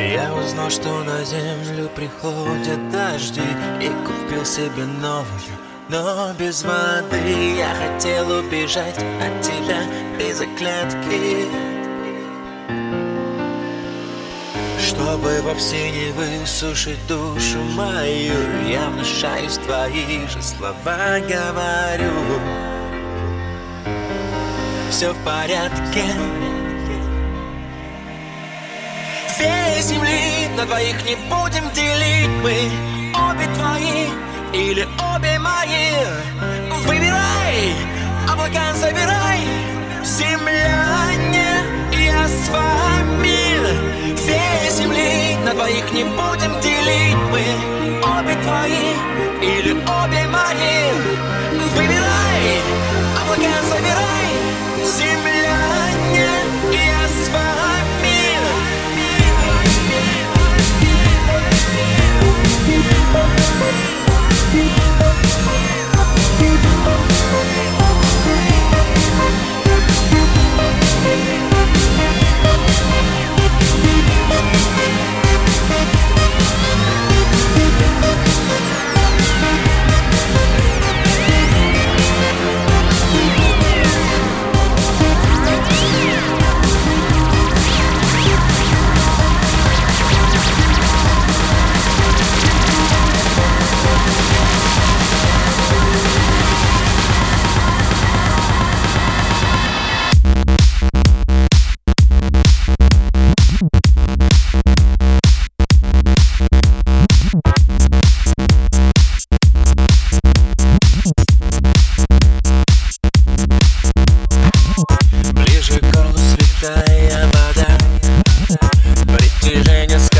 Я узнал, что на землю приходят дожди И купил себе новую, но без воды. Я хотел убежать от тебя без оклятки Чтобы вовсе не высушить душу мою Я внушаюсь твои же слова говорю. Все в порядке Всей земли на двоих не будем делить мы. Обе твои или обе мои. Выбирай, облака забирай. Земляне, я с вами. Всей земли на двоих не будем делить мы. Обе твои или обе мои Притяжение